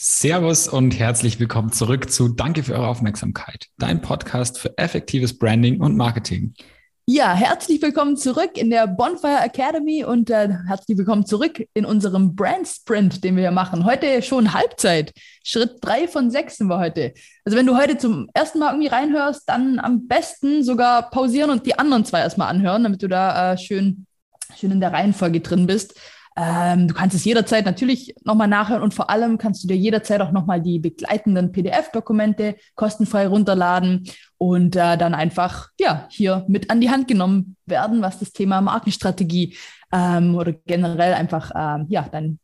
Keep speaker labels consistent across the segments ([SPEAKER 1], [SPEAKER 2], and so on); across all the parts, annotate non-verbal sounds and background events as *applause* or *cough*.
[SPEAKER 1] Servus und herzlich willkommen zurück zu Danke für eure Aufmerksamkeit, dein Podcast für effektives Branding und Marketing.
[SPEAKER 2] Ja, herzlich willkommen zurück in der Bonfire Academy und äh, herzlich willkommen zurück in unserem Brand Sprint, den wir hier machen. Heute schon Halbzeit. Schritt drei von sechs sind wir heute. Also wenn du heute zum ersten Mal irgendwie reinhörst, dann am besten sogar pausieren und die anderen zwei erstmal anhören, damit du da äh, schön, schön in der Reihenfolge drin bist. Ähm, du kannst es jederzeit natürlich nochmal nachhören und vor allem kannst du dir jederzeit auch nochmal die begleitenden PDF-Dokumente kostenfrei runterladen und äh, dann einfach ja hier mit an die Hand genommen werden, was das Thema Markenstrategie ähm, oder generell einfach ähm, ja dein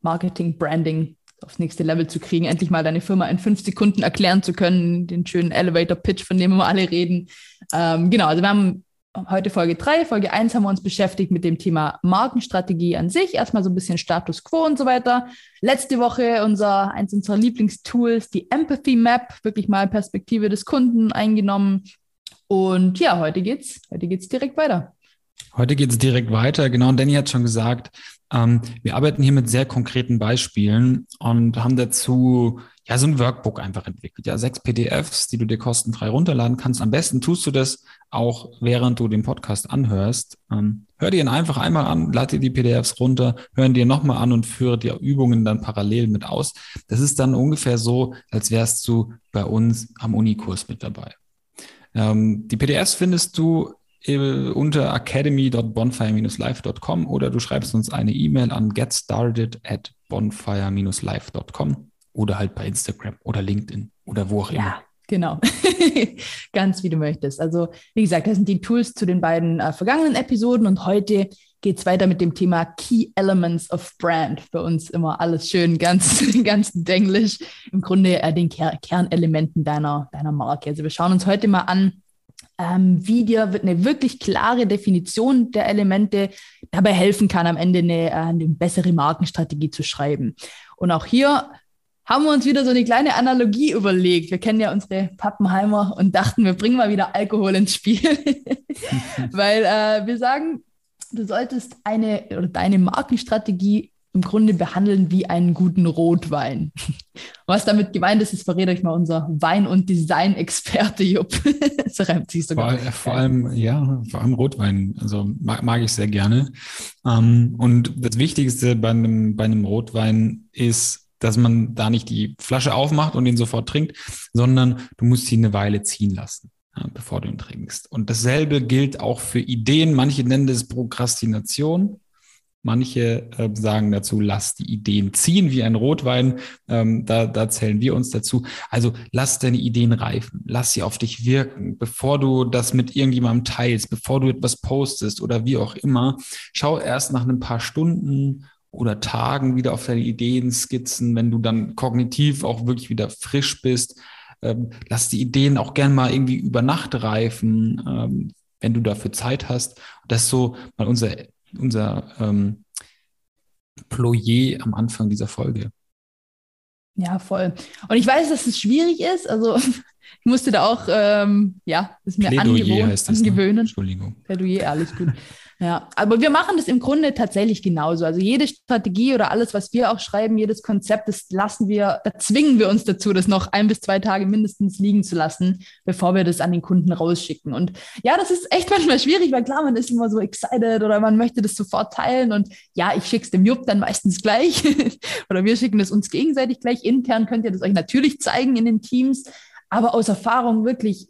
[SPEAKER 2] Marketing, Branding aufs nächste Level zu kriegen, endlich mal deine Firma in fünf Sekunden erklären zu können, den schönen Elevator-Pitch, von dem wir alle reden. Ähm, genau, also wir haben heute Folge 3. Folge 1 haben wir uns beschäftigt mit dem Thema Markenstrategie an sich. Erstmal so ein bisschen Status Quo und so weiter. Letzte Woche unser, eins unserer Lieblingstools, die Empathy Map, wirklich mal Perspektive des Kunden eingenommen. Und ja, heute geht's, heute geht's direkt weiter.
[SPEAKER 1] Heute geht es direkt weiter. Genau, Danny hat schon gesagt, ähm, wir arbeiten hier mit sehr konkreten Beispielen und haben dazu ja so ein Workbook einfach entwickelt. Ja, sechs PDFs, die du dir kostenfrei runterladen kannst. Am besten tust du das auch, während du den Podcast anhörst. Ähm, hör dir ihn einfach einmal an, lad dir die PDFs runter, hören dir nochmal an und führe die Übungen dann parallel mit aus. Das ist dann ungefähr so, als wärst du bei uns am Unikurs mit dabei. Ähm, die PDFs findest du unter academy.bonfire-live.com oder du schreibst uns eine E-Mail an getstarted at bonfire-live.com oder halt bei Instagram oder LinkedIn oder wo auch immer.
[SPEAKER 2] Ja, genau. *laughs* Ganz wie du möchtest. Also, wie gesagt, das sind die Tools zu den beiden äh, vergangenen Episoden und heute geht es weiter mit dem Thema Key Elements of Brand. Bei uns immer alles schön, ganz, *laughs* ganz englisch. Im Grunde äh, den Ker Kernelementen deiner, deiner Marke. Also, wir schauen uns heute mal an, ähm, wie dir eine wirklich klare Definition der Elemente dabei helfen kann, am Ende eine, äh, eine bessere Markenstrategie zu schreiben. Und auch hier haben wir uns wieder so eine kleine Analogie überlegt. Wir kennen ja unsere Pappenheimer und dachten, wir bringen mal wieder Alkohol ins Spiel, *laughs* weil äh, wir sagen, du solltest eine oder deine Markenstrategie im Grunde behandeln wie einen guten Rotwein. *laughs* Was damit gemeint ist, das verrät euch mal unser Wein- und Design-Experte Jupp. *laughs*
[SPEAKER 1] das reimt sich sogar. Vor, vor, allem, ja, vor allem Rotwein. Also mag, mag ich sehr gerne. Ähm, und das Wichtigste bei einem, bei einem Rotwein ist, dass man da nicht die Flasche aufmacht und ihn sofort trinkt, sondern du musst ihn eine Weile ziehen lassen, bevor du ihn trinkst. Und dasselbe gilt auch für Ideen. Manche nennen das Prokrastination. Manche äh, sagen dazu, lass die Ideen ziehen wie ein Rotwein. Ähm, da, da zählen wir uns dazu. Also lass deine Ideen reifen, lass sie auf dich wirken, bevor du das mit irgendjemandem teilst, bevor du etwas postest oder wie auch immer. Schau erst nach ein paar Stunden oder Tagen wieder auf deine Ideen skizzen, wenn du dann kognitiv auch wirklich wieder frisch bist. Ähm, lass die Ideen auch gern mal irgendwie über Nacht reifen, ähm, wenn du dafür Zeit hast. Das ist so mal unser unser ähm, Ployer am Anfang dieser Folge.
[SPEAKER 2] Ja, voll. Und ich weiß, dass es schwierig ist. Also *laughs* ich musste da auch, ähm, ja,
[SPEAKER 1] es mir Plädoyer
[SPEAKER 2] angewöhnen. Das, ne?
[SPEAKER 1] Entschuldigung.
[SPEAKER 2] Plädoyer, alles gut. Ja, aber wir machen das im Grunde tatsächlich genauso. Also jede Strategie oder alles, was wir auch schreiben, jedes Konzept, das lassen wir, da zwingen wir uns dazu, das noch ein bis zwei Tage mindestens liegen zu lassen, bevor wir das an den Kunden rausschicken. Und ja, das ist echt *laughs* manchmal schwierig, weil klar, man ist immer so excited oder man möchte das sofort teilen. Und ja, ich schicke es dem Jupp dann meistens *laughs* gleich oder wir schicken es uns gegenseitig gleich. Intern könnt ihr das euch natürlich zeigen in den Teams. Aber aus Erfahrung wirklich,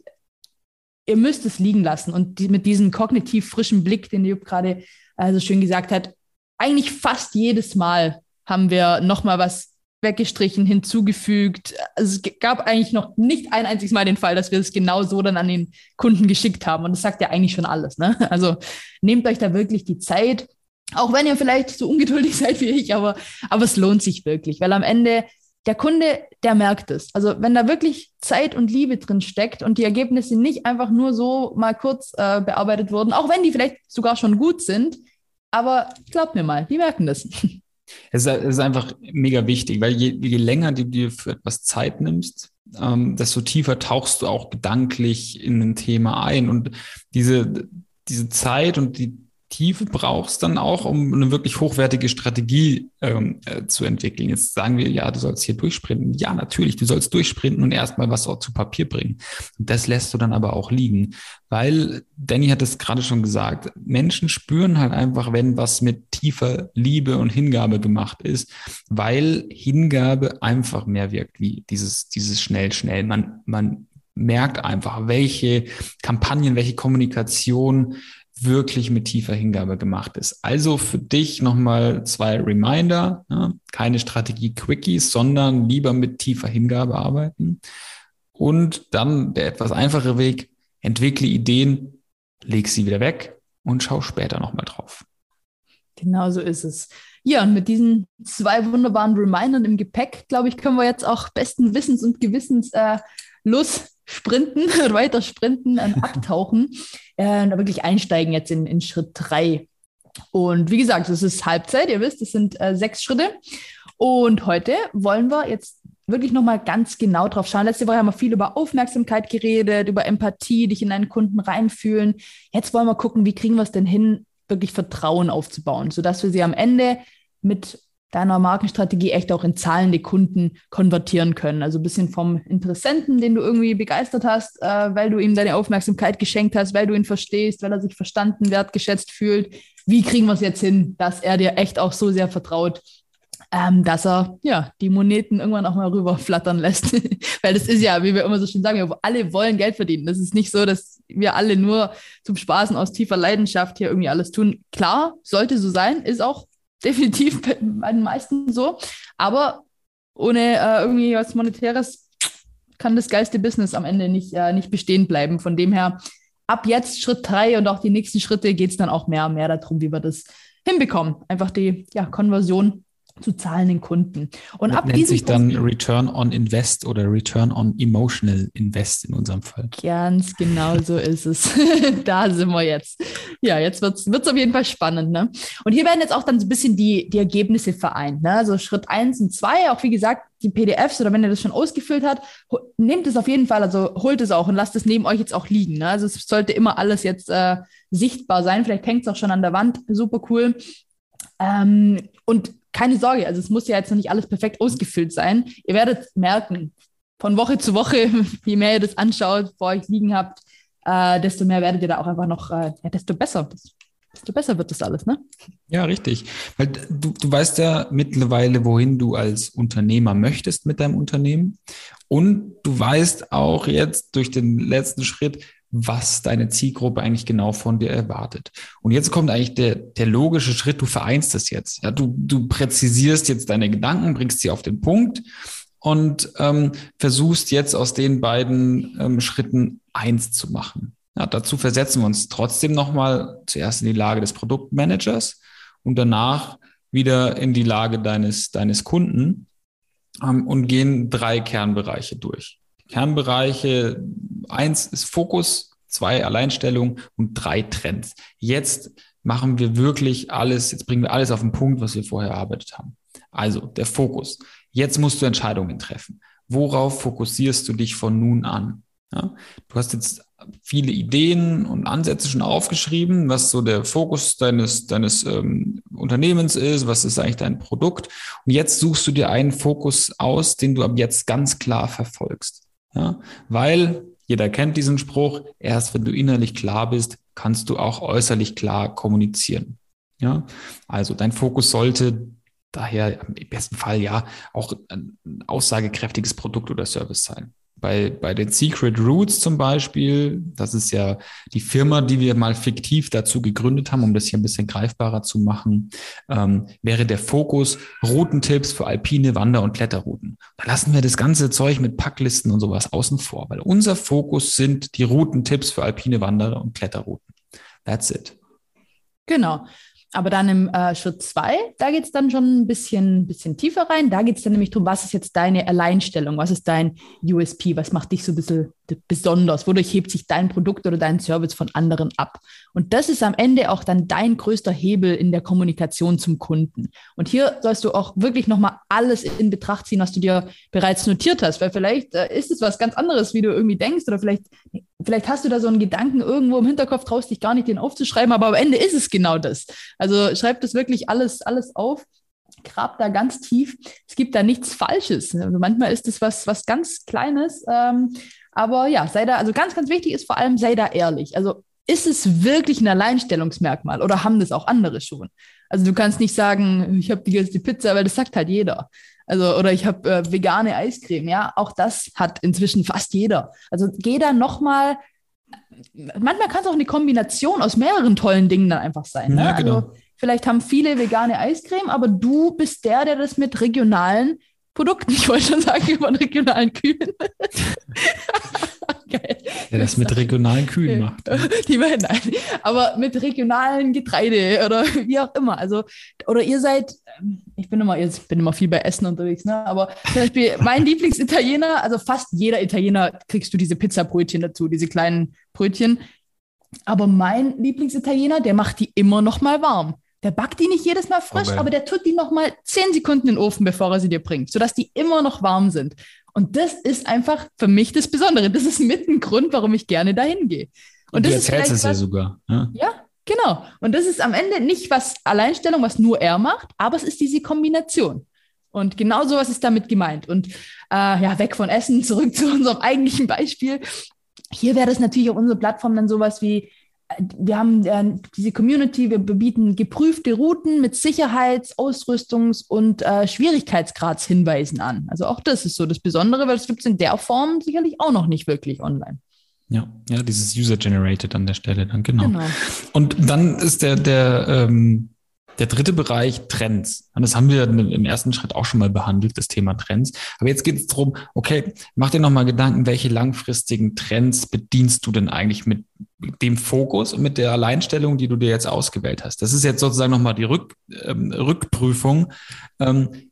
[SPEAKER 2] ihr müsst es liegen lassen. Und die, mit diesem kognitiv frischen Blick, den Jupp gerade äh, so schön gesagt hat, eigentlich fast jedes Mal haben wir nochmal was weggestrichen, hinzugefügt. Also es gab eigentlich noch nicht ein einziges Mal den Fall, dass wir es genau so dann an den Kunden geschickt haben. Und das sagt ja eigentlich schon alles. Ne? *laughs* Also nehmt euch da wirklich die Zeit, auch wenn ihr vielleicht so ungeduldig *laughs* seid wie ich, aber, aber es lohnt sich wirklich, weil am Ende der Kunde, der merkt es. Also wenn da wirklich Zeit und Liebe drin steckt und die Ergebnisse nicht einfach nur so mal kurz äh, bearbeitet wurden, auch wenn die vielleicht sogar schon gut sind, aber glaubt mir mal, die merken das. *laughs*
[SPEAKER 1] Es ist einfach mega wichtig, weil je, je länger du dir für etwas Zeit nimmst, ähm, desto tiefer tauchst du auch gedanklich in ein Thema ein. Und diese, diese Zeit und die Tiefe brauchst dann auch, um eine wirklich hochwertige Strategie ähm, äh, zu entwickeln. Jetzt sagen wir, ja, du sollst hier durchsprinten. Ja, natürlich, du sollst durchsprinten und erstmal was auch zu Papier bringen. Und das lässt du dann aber auch liegen, weil Danny hat es gerade schon gesagt, Menschen spüren halt einfach, wenn was mit tiefer Liebe und Hingabe gemacht ist, weil Hingabe einfach mehr wirkt wie dieses, dieses schnell, schnell. Man, man merkt einfach, welche Kampagnen, welche Kommunikation wirklich mit tiefer Hingabe gemacht ist. Also für dich nochmal zwei Reminder, ja, keine Strategie-Quickies, sondern lieber mit tiefer Hingabe arbeiten. Und dann der etwas einfache Weg, entwickle Ideen, leg sie wieder weg und schau später nochmal drauf.
[SPEAKER 2] Genau so ist es. Ja, und mit diesen zwei wunderbaren Remindern im Gepäck, glaube ich, können wir jetzt auch besten Wissens und Gewissens äh, los sprinten, *laughs* weiter sprinten, ähm, *laughs* abtauchen äh, und wirklich einsteigen jetzt in, in Schritt drei. Und wie gesagt, es ist Halbzeit, ihr wisst, es sind äh, sechs Schritte. Und heute wollen wir jetzt wirklich nochmal ganz genau drauf schauen. Letzte Woche haben wir viel über Aufmerksamkeit geredet, über Empathie, dich in deinen Kunden reinfühlen. Jetzt wollen wir gucken, wie kriegen wir es denn hin, wirklich Vertrauen aufzubauen, sodass wir sie am Ende mit deiner Markenstrategie echt auch in zahlende Kunden konvertieren können. Also ein bisschen vom Interessenten, den du irgendwie begeistert hast, äh, weil du ihm deine Aufmerksamkeit geschenkt hast, weil du ihn verstehst, weil er sich verstanden, wertgeschätzt fühlt. Wie kriegen wir es jetzt hin, dass er dir echt auch so sehr vertraut, ähm, dass er ja die Moneten irgendwann auch mal rüberflattern lässt. *laughs* weil das ist ja, wie wir immer so schön sagen, wir alle wollen Geld verdienen. Das ist nicht so, dass wir alle nur zum Spaßen aus tiefer Leidenschaft hier irgendwie alles tun. Klar, sollte so sein, ist auch definitiv bei den meisten so. Aber ohne äh, irgendwie was Monetäres kann das geilste Business am Ende nicht, äh, nicht bestehen bleiben. Von dem her, ab jetzt Schritt drei und auch die nächsten Schritte geht es dann auch mehr und mehr darum, wie wir das hinbekommen. Einfach die ja, Konversion zu zahlenden Kunden.
[SPEAKER 1] Und das ab nennt sich dann Return on Invest oder Return on Emotional Invest in unserem Fall.
[SPEAKER 2] Ganz genau so *laughs* ist es. *laughs* da sind wir jetzt. Ja, jetzt wird es auf jeden Fall spannend. Ne? Und hier werden jetzt auch dann so ein bisschen die, die Ergebnisse vereint. Ne? Also Schritt eins und zwei, auch wie gesagt, die PDFs oder wenn ihr das schon ausgefüllt habt, nehmt es auf jeden Fall, also holt es auch und lasst es neben euch jetzt auch liegen. Ne? Also es sollte immer alles jetzt äh, sichtbar sein. Vielleicht hängt es auch schon an der Wand. Super cool. Ähm, und keine Sorge, also es muss ja jetzt noch nicht alles perfekt ausgefüllt sein. Ihr werdet merken, von Woche zu Woche, *laughs* je mehr ihr das anschaut, vor euch liegen habt, äh, desto mehr werdet ihr da auch einfach noch, äh, ja, desto besser. Desto besser wird das alles, ne?
[SPEAKER 1] Ja, richtig. Weil du, du weißt ja mittlerweile, wohin du als Unternehmer möchtest mit deinem Unternehmen. Und du weißt auch jetzt durch den letzten Schritt, was deine Zielgruppe eigentlich genau von dir erwartet. Und jetzt kommt eigentlich der, der logische Schritt, du vereinst es jetzt. Ja, du, du präzisierst jetzt deine Gedanken, bringst sie auf den Punkt und ähm, versuchst jetzt aus den beiden ähm, Schritten eins zu machen. Ja, dazu versetzen wir uns trotzdem nochmal zuerst in die Lage des Produktmanagers und danach wieder in die Lage deines, deines Kunden ähm, und gehen drei Kernbereiche durch. Kernbereiche. Eins ist Fokus, zwei Alleinstellung und drei Trends. Jetzt machen wir wirklich alles, jetzt bringen wir alles auf den Punkt, was wir vorher erarbeitet haben. Also der Fokus. Jetzt musst du Entscheidungen treffen. Worauf fokussierst du dich von nun an? Ja, du hast jetzt viele Ideen und Ansätze schon aufgeschrieben, was so der Fokus deines, deines ähm, Unternehmens ist, was ist eigentlich dein Produkt. Und jetzt suchst du dir einen Fokus aus, den du ab jetzt ganz klar verfolgst. Ja? Weil jeder kennt diesen Spruch, erst wenn du innerlich klar bist, kannst du auch äußerlich klar kommunizieren. Ja? Also dein Fokus sollte daher im besten Fall ja auch ein aussagekräftiges Produkt oder Service sein bei, bei den Secret Roots zum Beispiel, das ist ja die Firma, die wir mal fiktiv dazu gegründet haben, um das hier ein bisschen greifbarer zu machen, ähm, wäre der Fokus Routentipps für alpine Wander- und Kletterrouten. Da lassen wir das ganze Zeug mit Packlisten und sowas außen vor, weil unser Fokus sind die Routentipps für alpine Wander- und Kletterrouten. That's it.
[SPEAKER 2] Genau. Aber dann im äh, Schritt zwei, da geht es dann schon ein bisschen, bisschen tiefer rein. Da geht es dann nämlich darum, was ist jetzt deine Alleinstellung, was ist dein USP, was macht dich so ein bisschen besonders, wodurch hebt sich dein Produkt oder dein Service von anderen ab. Und das ist am Ende auch dann dein größter Hebel in der Kommunikation zum Kunden. Und hier sollst du auch wirklich nochmal alles in Betracht ziehen, was du dir bereits notiert hast, weil vielleicht äh, ist es was ganz anderes, wie du irgendwie denkst oder vielleicht vielleicht hast du da so einen Gedanken irgendwo im Hinterkopf, traust dich gar nicht, den aufzuschreiben, aber am Ende ist es genau das. Also schreib das wirklich alles, alles auf grab da ganz tief. Es gibt da nichts Falsches. Also manchmal ist es was, was ganz Kleines. Ähm, aber ja, sei da, also ganz, ganz wichtig ist vor allem, sei da ehrlich. Also ist es wirklich ein Alleinstellungsmerkmal oder haben das auch andere schon? Also du kannst nicht sagen, ich habe die geilste Pizza, weil das sagt halt jeder. Also, oder ich habe äh, vegane Eiscreme, ja, auch das hat inzwischen fast jeder. Also geh da nochmal, manchmal kann es auch eine Kombination aus mehreren tollen Dingen dann einfach sein. Ne? Ja, genau. Also, vielleicht haben viele vegane Eiscreme, aber du bist der, der das mit regionalen Produkten, *laughs* ich wollte schon sagen, *laughs* über regionalen Kühen. *laughs*
[SPEAKER 1] Der das mit regionalen Kühen macht. *laughs*
[SPEAKER 2] Die nein. Aber mit regionalen Getreide oder *laughs* wie auch immer. Also, oder ihr seid, ähm, ich bin immer, ich bin immer viel bei Essen unterwegs, ne? Aber zum Beispiel mein *laughs* Lieblingsitaliener, also fast jeder Italiener kriegst du diese Pizzabrötchen dazu, diese kleinen Brötchen. Aber mein Lieblingsitaliener, der macht die immer noch mal warm. Der backt die nicht jedes Mal frisch, okay. aber der tut die noch mal zehn Sekunden in den Ofen, bevor er sie dir bringt, sodass die immer noch warm sind. Und das ist einfach für mich das Besondere. Das ist mit ein Grund, warum ich gerne dahin gehe.
[SPEAKER 1] Und, Und du erzählst es ja sogar.
[SPEAKER 2] Ja? ja, genau. Und das ist am Ende nicht was Alleinstellung, was nur er macht, aber es ist diese Kombination. Und genau sowas ist damit gemeint. Und äh, ja, weg von Essen, *laughs* zurück zu unserem eigentlichen Beispiel. Hier wäre das natürlich auf unserer Plattform dann sowas wie wir haben äh, diese Community, wir bieten geprüfte Routen mit Sicherheits-, Ausrüstungs- und äh, Schwierigkeitsgradshinweisen an. Also auch das ist so das Besondere, weil es gibt es in der Form sicherlich auch noch nicht wirklich online.
[SPEAKER 1] Ja, ja, dieses User-Generated an der Stelle dann, genau. genau. Und dann ist der, der ähm, der dritte Bereich Trends. Und das haben wir im ersten Schritt auch schon mal behandelt, das Thema Trends. Aber jetzt geht es darum, okay, mach dir nochmal Gedanken, welche langfristigen Trends bedienst du denn eigentlich mit dem Fokus und mit der Alleinstellung, die du dir jetzt ausgewählt hast? Das ist jetzt sozusagen nochmal die Rück, ähm, Rückprüfung. Ähm,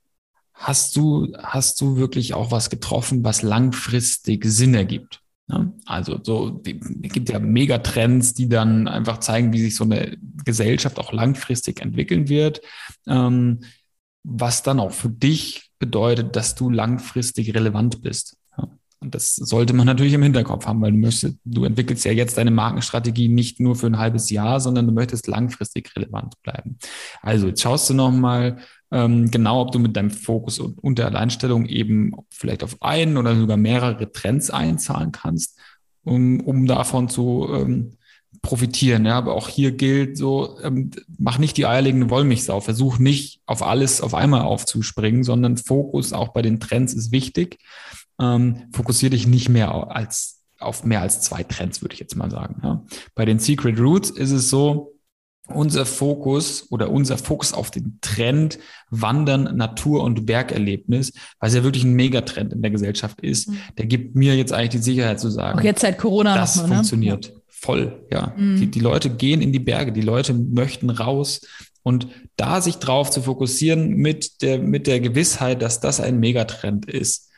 [SPEAKER 1] hast du, hast du wirklich auch was getroffen, was langfristig Sinn ergibt? Ja, also so, es gibt ja Megatrends, die dann einfach zeigen, wie sich so eine Gesellschaft auch langfristig entwickeln wird, ähm, was dann auch für dich bedeutet, dass du langfristig relevant bist. Und das sollte man natürlich im Hinterkopf haben, weil du möchtest, du entwickelst ja jetzt deine Markenstrategie nicht nur für ein halbes Jahr, sondern du möchtest langfristig relevant bleiben. Also jetzt schaust du nochmal, ähm, genau, ob du mit deinem Fokus und, und der Alleinstellung eben vielleicht auf einen oder sogar mehrere Trends einzahlen kannst, um, um davon zu ähm, profitieren. Ja, aber auch hier gilt so, ähm, mach nicht die eierlegende Wollmilchsau. Versuch nicht auf alles auf einmal aufzuspringen, sondern Fokus auch bei den Trends ist wichtig. Ähm, fokussiere dich nicht mehr als auf mehr als zwei Trends, würde ich jetzt mal sagen. Ja. Bei den Secret Roots ist es so, unser Fokus oder unser Fokus auf den Trend Wandern, Natur und Bergerlebnis, weil es ja wirklich ein Megatrend in der Gesellschaft ist, mhm. der gibt mir jetzt eigentlich die Sicherheit zu sagen.
[SPEAKER 2] Auch jetzt seit Corona
[SPEAKER 1] das mal, ne? funktioniert ne? voll, ja. Mhm. Die, die Leute gehen in die Berge, die Leute möchten raus und da sich drauf zu fokussieren mit der, mit der Gewissheit, dass das ein Megatrend ist.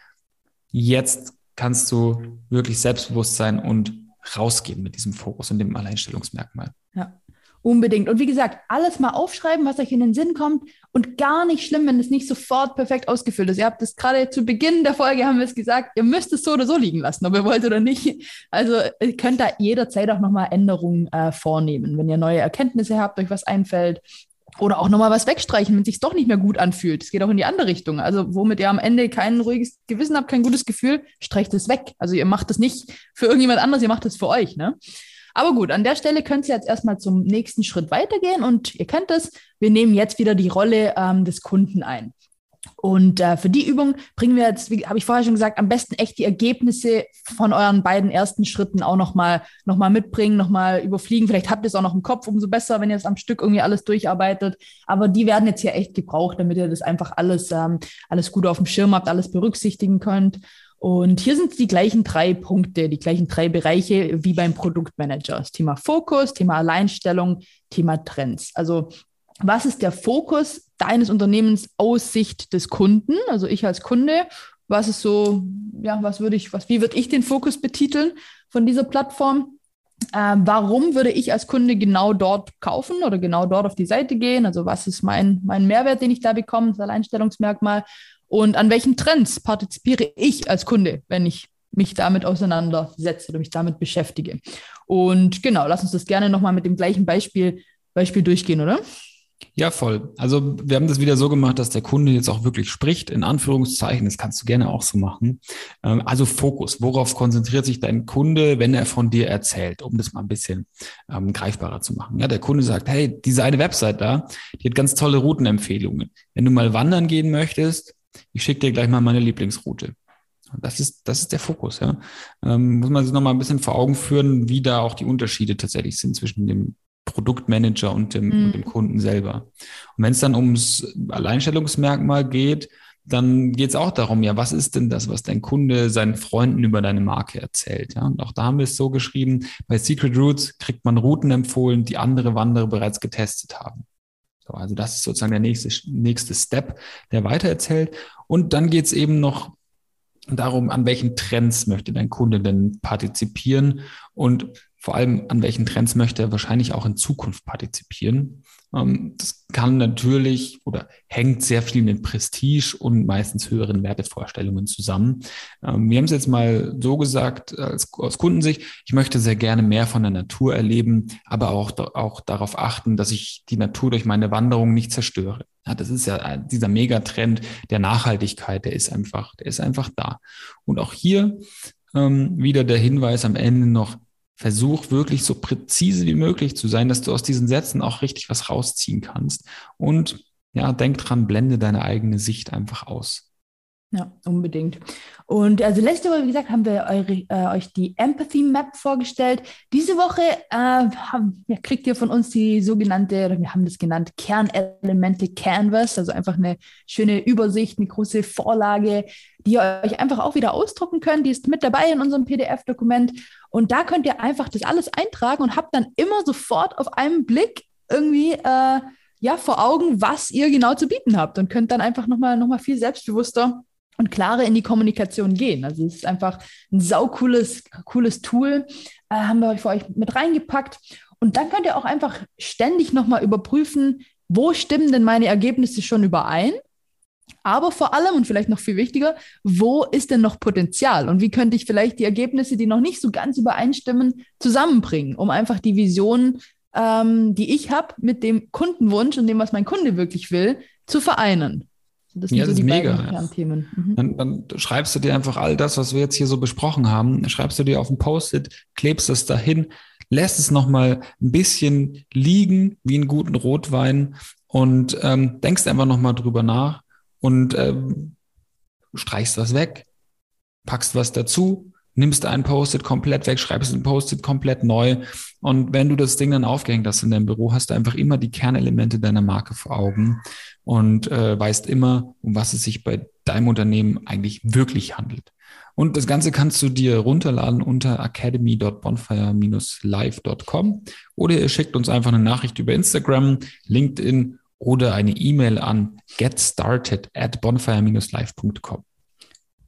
[SPEAKER 1] Jetzt kannst du wirklich selbstbewusst sein und rausgehen mit diesem Fokus und dem Alleinstellungsmerkmal.
[SPEAKER 2] Ja. Unbedingt. Und wie gesagt, alles mal aufschreiben, was euch in den Sinn kommt. Und gar nicht schlimm, wenn es nicht sofort perfekt ausgefüllt ist. Ihr habt es gerade zu Beginn der Folge, haben wir es gesagt, ihr müsst es so oder so liegen lassen, ob ihr wollt oder nicht. Also ihr könnt da jederzeit auch nochmal Änderungen äh, vornehmen. Wenn ihr neue Erkenntnisse habt, euch was einfällt. Oder auch nochmal was wegstreichen, wenn es sich doch nicht mehr gut anfühlt. Es geht auch in die andere Richtung. Also, womit ihr am Ende kein ruhiges Gewissen habt, kein gutes Gefühl, streicht es weg. Also, ihr macht es nicht für irgendjemand anderes, ihr macht es für euch. Ne? Aber gut, an der Stelle könnt ihr jetzt erstmal zum nächsten Schritt weitergehen und ihr kennt es, wir nehmen jetzt wieder die Rolle ähm, des Kunden ein. Und äh, für die Übung bringen wir jetzt, wie habe ich vorher schon gesagt, am besten echt die Ergebnisse von euren beiden ersten Schritten auch nochmal noch mal mitbringen, nochmal überfliegen. Vielleicht habt ihr es auch noch im Kopf, umso besser, wenn ihr es am Stück irgendwie alles durcharbeitet. Aber die werden jetzt hier echt gebraucht, damit ihr das einfach alles, ähm, alles gut auf dem Schirm habt, alles berücksichtigen könnt. Und hier sind die gleichen drei Punkte, die gleichen drei Bereiche wie beim Produktmanager. Das Thema Fokus, Thema Alleinstellung, Thema Trends. Also was ist der Fokus deines Unternehmens aus Sicht des Kunden? Also ich als Kunde, was ist so, ja, was würde ich, was, wie würde ich den Fokus betiteln von dieser Plattform? Äh, warum würde ich als Kunde genau dort kaufen oder genau dort auf die Seite gehen? Also was ist mein, mein Mehrwert, den ich da bekomme, das Alleinstellungsmerkmal? Und an welchen Trends partizipiere ich als Kunde, wenn ich mich damit auseinandersetze oder mich damit beschäftige. Und genau, lass uns das gerne nochmal mit dem gleichen Beispiel, Beispiel durchgehen, oder?
[SPEAKER 1] Ja, voll. Also wir haben das wieder so gemacht, dass der Kunde jetzt auch wirklich spricht, in Anführungszeichen. Das kannst du gerne auch so machen. Ähm, also Fokus. Worauf konzentriert sich dein Kunde, wenn er von dir erzählt, um das mal ein bisschen ähm, greifbarer zu machen? Ja, der Kunde sagt, hey, diese eine Website da, die hat ganz tolle Routenempfehlungen. Wenn du mal wandern gehen möchtest, ich schicke dir gleich mal meine Lieblingsroute. Das ist, das ist der Fokus, ja. Ähm, muss man sich nochmal ein bisschen vor Augen führen, wie da auch die Unterschiede tatsächlich sind zwischen dem Produktmanager und dem, mhm. und dem Kunden selber. Und wenn es dann ums Alleinstellungsmerkmal geht, dann geht es auch darum, ja, was ist denn das, was dein Kunde seinen Freunden über deine Marke erzählt? Ja? Und auch da haben wir es so geschrieben, bei Secret Roots kriegt man Routen empfohlen, die andere Wanderer bereits getestet haben. So, also das ist sozusagen der nächste, nächste Step, der weitererzählt. Und dann geht es eben noch darum, an welchen Trends möchte dein Kunde denn partizipieren und vor allem an welchen Trends möchte er wahrscheinlich auch in Zukunft partizipieren. Ähm, das kann natürlich oder hängt sehr viel mit Prestige und meistens höheren Wertevorstellungen zusammen. Ähm, wir haben es jetzt mal so gesagt, als, aus Kundensicht, ich möchte sehr gerne mehr von der Natur erleben, aber auch, auch darauf achten, dass ich die Natur durch meine Wanderung nicht zerstöre. Ja, das ist ja dieser Megatrend der Nachhaltigkeit, der ist einfach, der ist einfach da. Und auch hier ähm, wieder der Hinweis am Ende noch, versuch wirklich so präzise wie möglich zu sein, dass du aus diesen Sätzen auch richtig was rausziehen kannst. Und ja, denk dran, blende deine eigene Sicht einfach aus.
[SPEAKER 2] Ja, unbedingt. Und also letzte Woche, wie gesagt, haben wir eure, äh, euch die Empathy Map vorgestellt. Diese Woche äh, haben, ja, kriegt ihr von uns die sogenannte, oder wir haben das genannt, Kernelemente Canvas, also einfach eine schöne Übersicht, eine große Vorlage, die ihr euch einfach auch wieder ausdrucken könnt. Die ist mit dabei in unserem PDF-Dokument. Und da könnt ihr einfach das alles eintragen und habt dann immer sofort auf einen Blick irgendwie äh, ja, vor Augen, was ihr genau zu bieten habt und könnt dann einfach nochmal noch mal viel selbstbewusster und klarer in die Kommunikation gehen. Also es ist einfach ein saucooles cooles Tool, äh, haben wir euch für euch mit reingepackt. Und dann könnt ihr auch einfach ständig nochmal überprüfen, wo stimmen denn meine Ergebnisse schon überein? Aber vor allem und vielleicht noch viel wichtiger, wo ist denn noch Potenzial und wie könnte ich vielleicht die Ergebnisse, die noch nicht so ganz übereinstimmen, zusammenbringen, um einfach die Vision, ähm, die ich habe, mit dem Kundenwunsch und dem, was mein Kunde wirklich will, zu vereinen.
[SPEAKER 1] Das sind ja, so das die ist mega. Kernthemen. Mhm. Dann, dann, schreibst du dir einfach all das, was wir jetzt hier so besprochen haben, schreibst du dir auf ein Post-it, klebst es dahin, lässt es nochmal ein bisschen liegen wie einen guten Rotwein und ähm, denkst einfach nochmal drüber nach und ähm, streichst was weg, packst was dazu, nimmst ein Post-it komplett weg, schreibst ein Post-it komplett neu. Und wenn du das Ding dann aufgehängt hast in deinem Büro, hast du einfach immer die Kernelemente deiner Marke vor Augen und äh, weißt immer, um was es sich bei deinem Unternehmen eigentlich wirklich handelt. Und das Ganze kannst du dir runterladen unter academy.bonfire-live.com oder ihr schickt uns einfach eine Nachricht über Instagram, LinkedIn oder eine E-Mail an getstarted at bonfire-live.com.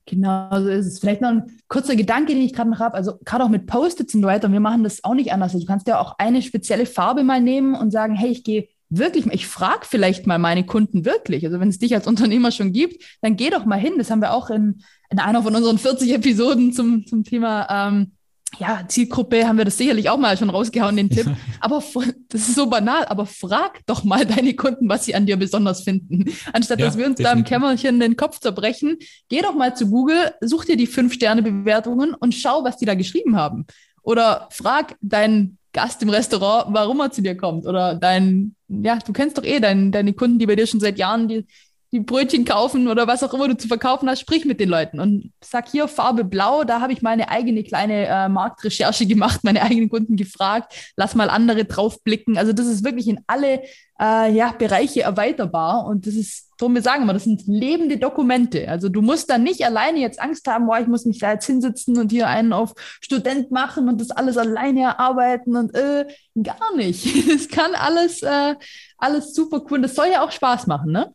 [SPEAKER 2] Genau, so ist es. Vielleicht noch ein kurzer Gedanke, den ich gerade noch habe. Also gerade auch mit Post-its und so weiter. Wir machen das auch nicht anders. Also du kannst ja auch eine spezielle Farbe mal nehmen und sagen, hey, ich gehe wirklich, ich frage vielleicht mal meine Kunden wirklich. Also wenn es dich als Unternehmer schon gibt, dann geh doch mal hin. Das haben wir auch in, in einer von unseren 40 Episoden zum, zum Thema ähm, ja, Zielgruppe haben wir das sicherlich auch mal schon rausgehauen, den Tipp. *laughs* Aber das ist so banal, aber frag doch mal deine Kunden, was sie an dir besonders finden. Anstatt ja, dass wir uns definitiv. da im Kämmerchen den Kopf zerbrechen, geh doch mal zu Google, such dir die Fünf-Sterne-Bewertungen und schau, was die da geschrieben haben. Oder frag deinen Gast im Restaurant, warum er zu dir kommt. Oder dein, ja, du kennst doch eh dein, deine Kunden, die bei dir schon seit Jahren die die Brötchen kaufen oder was auch immer du zu verkaufen hast, sprich mit den Leuten und sag hier Farbe Blau, da habe ich meine eigene kleine äh, Marktrecherche gemacht, meine eigenen Kunden gefragt, lass mal andere draufblicken. Also das ist wirklich in alle äh, ja, Bereiche erweiterbar und das ist, darum wir sagen immer, das sind lebende Dokumente. Also du musst dann nicht alleine jetzt Angst haben, boah, ich muss mich da jetzt hinsitzen und hier einen auf Student machen und das alles alleine erarbeiten und äh, gar nicht. *laughs* Es kann alles, äh, alles super cool. Das soll ja auch Spaß machen, ne?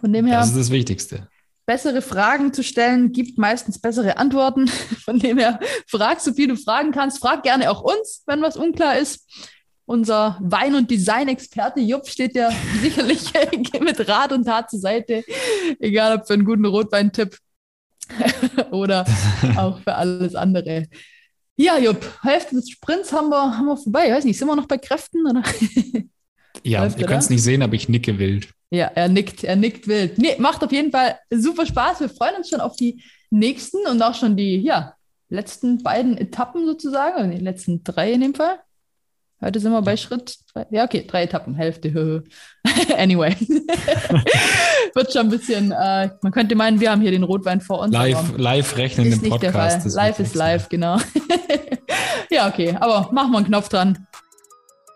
[SPEAKER 1] Von dem her. Das ist das Wichtigste.
[SPEAKER 2] Bessere Fragen zu stellen gibt meistens bessere Antworten. *laughs* Von dem her, frag so viel du fragen kannst. Frag gerne auch uns, wenn was unklar ist. Unser Wein- und Design-Experte Jupp steht ja *laughs* sicherlich *laughs* mit Rat und Tat zur Seite. Egal ob für einen guten Rotweintipp oder auch für alles andere. Ja, Jupp, Hälfte des Sprints haben wir, haben wir vorbei. Ich weiß nicht, sind wir noch bei Kräften? Oder?
[SPEAKER 1] Ja, Läuft, ihr könnt es nicht sehen, aber ich nicke wild.
[SPEAKER 2] Ja, er nickt, er nickt wild. Nee, macht auf jeden Fall super Spaß. Wir freuen uns schon auf die nächsten und auch schon die, ja, letzten beiden Etappen sozusagen, oder die letzten drei in dem Fall. Heute sind wir bei Schritt drei. Ja, okay, drei Etappen, Hälfte. *laughs* anyway. *laughs* Wird schon ein bisschen, äh, man könnte meinen, wir haben hier den Rotwein vor uns.
[SPEAKER 1] Live, live rechnen im Podcast.
[SPEAKER 2] Live ist live, genau. *laughs* ja, okay, aber machen wir einen Knopf dran.